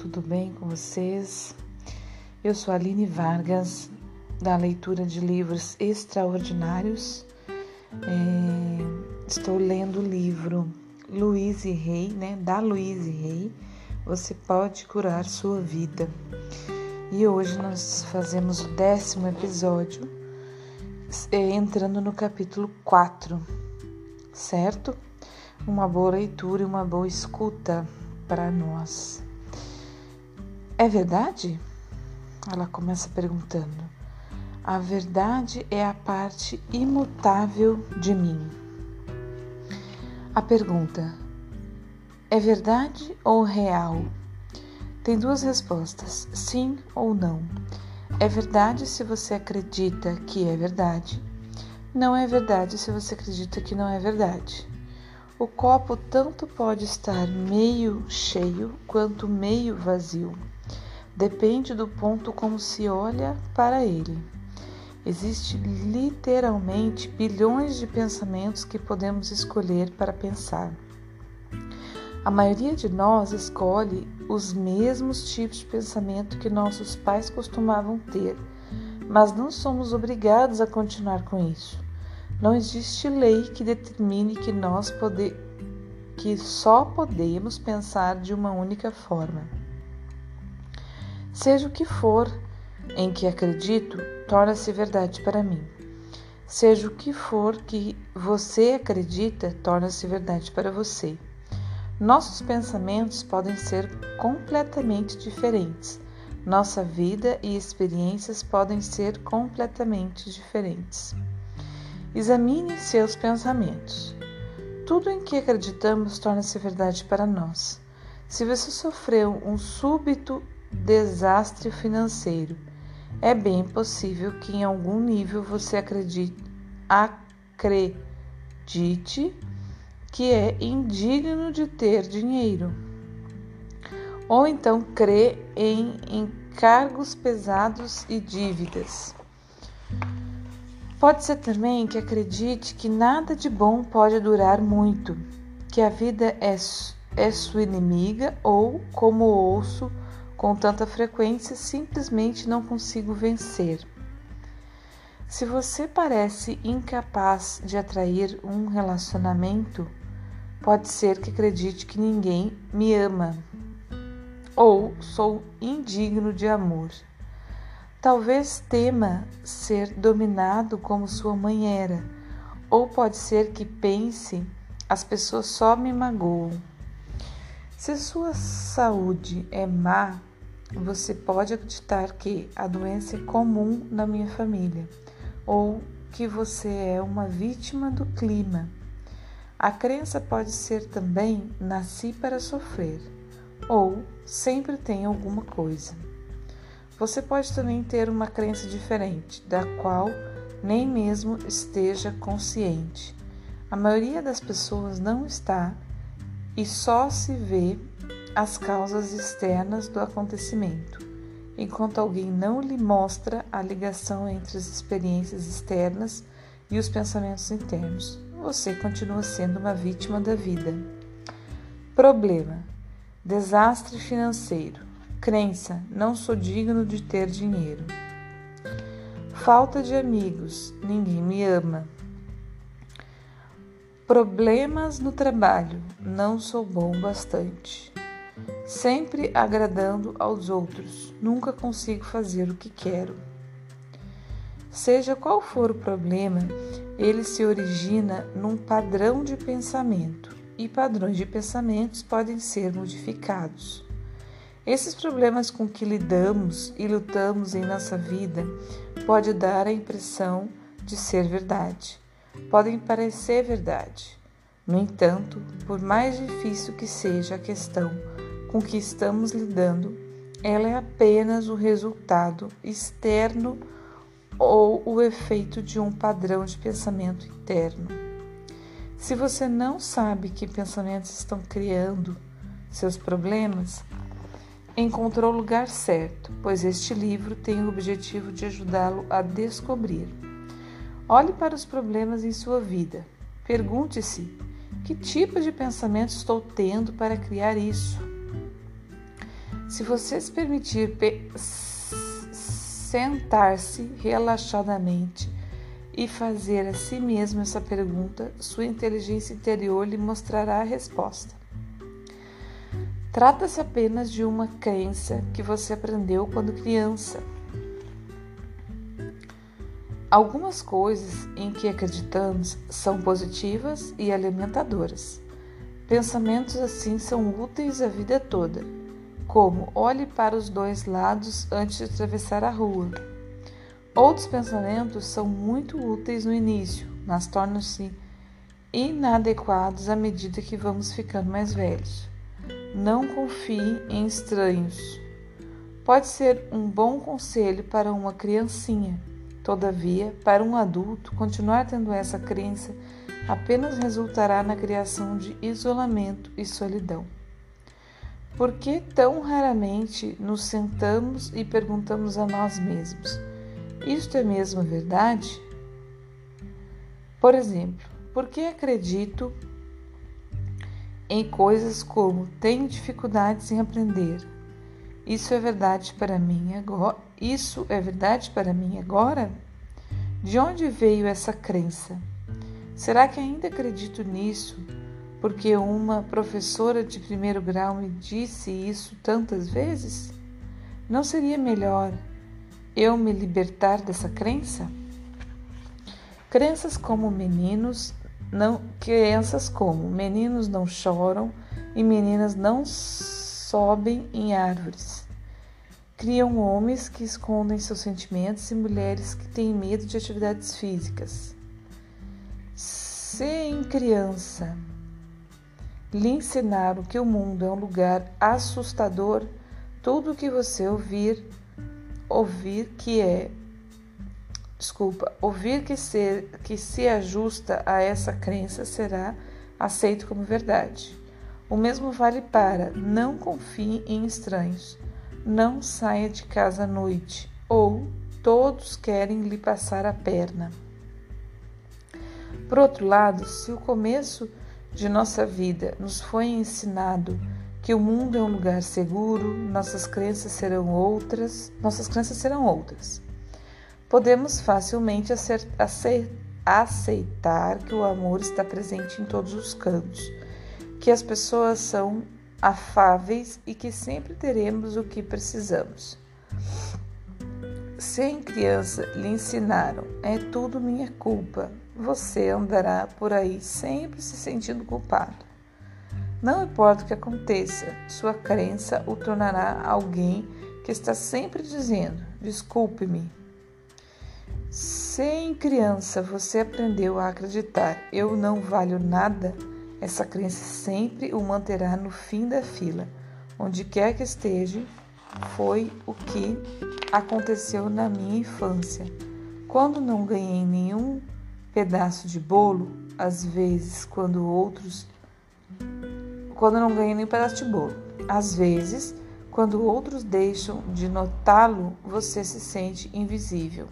tudo bem com vocês? Eu sou Aline Vargas, da leitura de livros extraordinários. É, estou lendo o livro Louise Rey, né? Da Louise Rey. Você pode curar sua vida. E hoje nós fazemos o décimo episódio, é, entrando no capítulo 4, certo? Uma boa leitura e uma boa escuta para nós. É verdade? Ela começa perguntando. A verdade é a parte imutável de mim. A pergunta: é verdade ou real? Tem duas respostas: sim ou não. É verdade se você acredita que é verdade. Não é verdade se você acredita que não é verdade. O copo tanto pode estar meio cheio quanto meio vazio. Depende do ponto como se olha para ele. Existe literalmente bilhões de pensamentos que podemos escolher para pensar. A maioria de nós escolhe os mesmos tipos de pensamento que nossos pais costumavam ter, mas não somos obrigados a continuar com isso. Não existe lei que determine que nós pode, que só podemos pensar de uma única forma. Seja o que for em que acredito, torna-se verdade para mim. Seja o que for que você acredita, torna-se verdade para você. Nossos pensamentos podem ser completamente diferentes. Nossa vida e experiências podem ser completamente diferentes. Examine seus pensamentos. Tudo em que acreditamos torna-se verdade para nós. Se você sofreu um súbito desastre financeiro, é bem possível que em algum nível você acredite, acredite que é indigno de ter dinheiro. Ou então crê em encargos pesados e dívidas. Pode ser também que acredite que nada de bom pode durar muito, que a vida é, é sua inimiga ou, como ouço com tanta frequência, simplesmente não consigo vencer. Se você parece incapaz de atrair um relacionamento, pode ser que acredite que ninguém me ama ou sou indigno de amor. Talvez tema ser dominado como sua mãe era, ou pode ser que pense as pessoas só me magoam. Se sua saúde é má, você pode acreditar que a doença é comum na minha família, ou que você é uma vítima do clima. A crença pode ser também nasci para sofrer, ou sempre tem alguma coisa. Você pode também ter uma crença diferente, da qual nem mesmo esteja consciente. A maioria das pessoas não está e só se vê as causas externas do acontecimento, enquanto alguém não lhe mostra a ligação entre as experiências externas e os pensamentos internos. Você continua sendo uma vítima da vida. Problema: desastre financeiro. Crença: não sou digno de ter dinheiro. Falta de amigos: ninguém me ama. Problemas no trabalho: não sou bom bastante. Sempre agradando aos outros, nunca consigo fazer o que quero. Seja qual for o problema, ele se origina num padrão de pensamento e padrões de pensamentos podem ser modificados. Esses problemas com que lidamos e lutamos em nossa vida pode dar a impressão de ser verdade, podem parecer verdade. No entanto, por mais difícil que seja a questão com que estamos lidando, ela é apenas o resultado externo ou o efeito de um padrão de pensamento interno. Se você não sabe que pensamentos estão criando seus problemas, encontrou o lugar certo, pois este livro tem o objetivo de ajudá-lo a descobrir. Olhe para os problemas em sua vida. Pergunte-se: que tipo de pensamento estou tendo para criar isso? Se você se permitir sentar-se relaxadamente e fazer a si mesmo essa pergunta, sua inteligência interior lhe mostrará a resposta. Trata-se apenas de uma crença que você aprendeu quando criança. Algumas coisas em que acreditamos são positivas e alimentadoras. Pensamentos assim são úteis a vida toda, como olhe para os dois lados antes de atravessar a rua. Outros pensamentos são muito úteis no início, mas tornam-se inadequados à medida que vamos ficando mais velhos. Não confie em estranhos. Pode ser um bom conselho para uma criancinha Todavia, para um adulto, continuar tendo essa crença apenas resultará na criação de isolamento e solidão. Por que tão raramente nos sentamos e perguntamos a nós mesmos: Isto é mesmo verdade? Por exemplo, por que acredito em coisas como tenho dificuldades em aprender? Isso é verdade para mim agora? Isso é verdade para mim agora? De onde veio essa crença? Será que ainda acredito nisso porque uma professora de primeiro grau me disse isso tantas vezes? Não seria melhor eu me libertar dessa crença? Crenças como meninos não crenças como meninos não choram e meninas não sobem em árvores. Criam homens que escondem seus sentimentos e mulheres que têm medo de atividades físicas. Se em criança lhe ensinaram que o mundo é um lugar assustador, tudo o que você ouvir, ouvir que é, desculpa, ouvir que se, que se ajusta a essa crença será aceito como verdade. O mesmo vale para não confie em estranhos, não saia de casa à noite, ou todos querem lhe passar a perna. Por outro lado, se o começo de nossa vida nos foi ensinado que o mundo é um lugar seguro, nossas crenças serão outras, nossas crenças serão outras. Podemos facilmente aceitar que o amor está presente em todos os cantos que as pessoas são afáveis e que sempre teremos o que precisamos. Se em criança lhe ensinaram, é tudo minha culpa, você andará por aí sempre se sentindo culpado. Não importa o que aconteça, sua crença o tornará alguém que está sempre dizendo: desculpe-me. Se em criança você aprendeu a acreditar, eu não valho nada, essa crença sempre o manterá no fim da fila. Onde quer que esteja, foi o que aconteceu na minha infância. Quando não ganhei nenhum pedaço de bolo, às vezes, quando outros. Quando não ganhei nenhum pedaço de bolo, às vezes, quando outros deixam de notá-lo, você se sente invisível.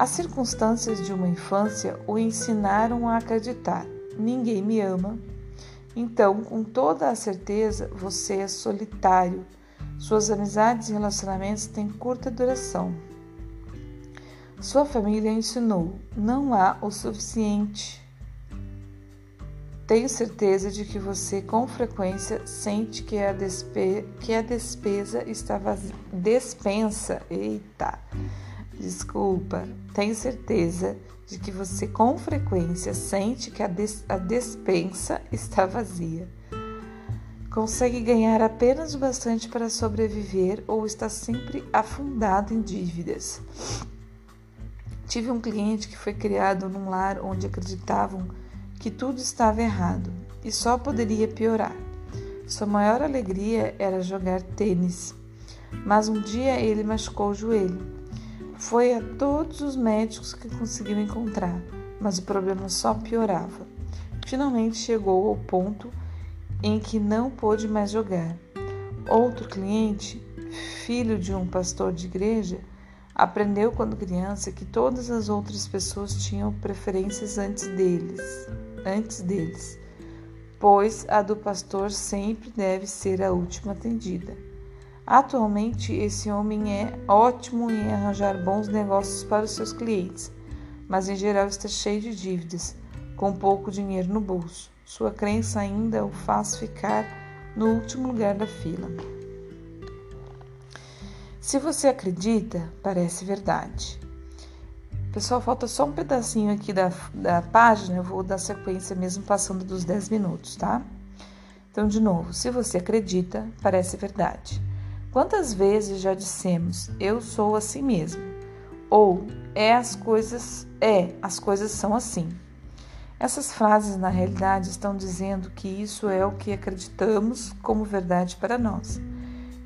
As circunstâncias de uma infância o ensinaram a acreditar ninguém me ama. Então, com toda a certeza, você é solitário. Suas amizades e relacionamentos têm curta duração. Sua família ensinou: não há o suficiente. Tenho certeza de que você com frequência sente que a, despe que a despesa está vazia. Despensa. Eita! Desculpa. Tenho certeza de que você com frequência sente que a, des a despensa está vazia. Consegue ganhar apenas o bastante para sobreviver ou está sempre afundado em dívidas. Tive um cliente que foi criado num lar onde acreditavam que tudo estava errado e só poderia piorar. Sua maior alegria era jogar tênis, mas um dia ele machucou o joelho foi a todos os médicos que conseguiu encontrar, mas o problema só piorava. Finalmente chegou ao ponto em que não pôde mais jogar. Outro cliente, filho de um pastor de igreja, aprendeu quando criança que todas as outras pessoas tinham preferências antes deles, antes deles, pois a do pastor sempre deve ser a última atendida. Atualmente, esse homem é ótimo em arranjar bons negócios para os seus clientes, mas em geral está cheio de dívidas, com pouco dinheiro no bolso. Sua crença ainda o faz ficar no último lugar da fila. Se você acredita, parece verdade. Pessoal, falta só um pedacinho aqui da, da página, eu vou dar sequência mesmo passando dos 10 minutos, tá? Então, de novo, se você acredita, parece verdade. Quantas vezes já dissemos, eu sou assim mesmo? Ou é as coisas, é, as coisas são assim. Essas frases, na realidade, estão dizendo que isso é o que acreditamos como verdade para nós.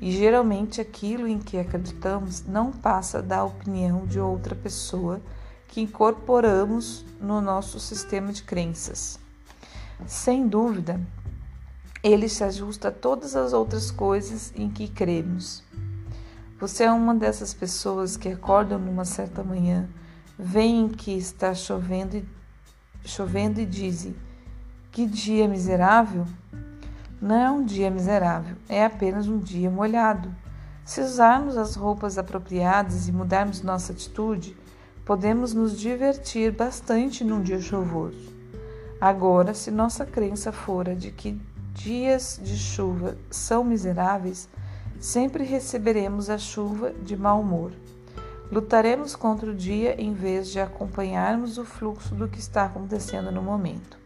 E geralmente aquilo em que acreditamos não passa da opinião de outra pessoa que incorporamos no nosso sistema de crenças. Sem dúvida, ele se ajusta a todas as outras coisas em que cremos. Você é uma dessas pessoas que acordam numa certa manhã, veem que está chovendo e, chovendo e dizem: Que dia miserável! Não é um dia miserável, é apenas um dia molhado. Se usarmos as roupas apropriadas e mudarmos nossa atitude, podemos nos divertir bastante num dia chuvoso. Agora, se nossa crença fora de que dias de chuva são miseráveis, sempre receberemos a chuva de mau humor. Lutaremos contra o dia em vez de acompanharmos o fluxo do que está acontecendo no momento.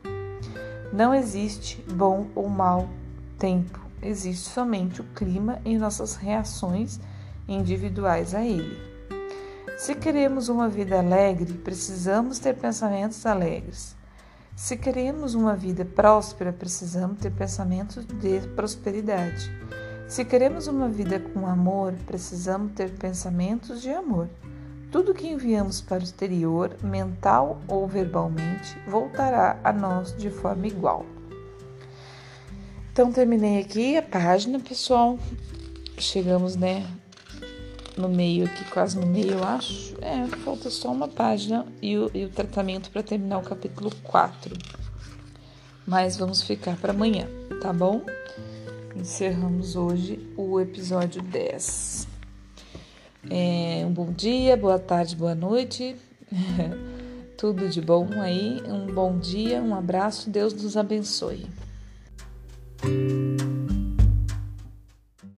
Não existe bom ou mau tempo, existe somente o clima e nossas reações individuais a ele. Se queremos uma vida alegre, precisamos ter pensamentos alegres. Se queremos uma vida próspera, precisamos ter pensamentos de prosperidade. Se queremos uma vida com amor, precisamos ter pensamentos de amor. Tudo que enviamos para o exterior, mental ou verbalmente, voltará a nós de forma igual. Então terminei aqui a página, pessoal. Chegamos, né, no meio aqui, quase no meio, eu acho. É, falta só uma página e o, e o tratamento para terminar o capítulo 4. Mas vamos ficar para amanhã, tá bom? Encerramos hoje o episódio 10. É, um bom dia, boa tarde, boa noite. Tudo de bom aí. Um bom dia, um abraço. Deus nos abençoe.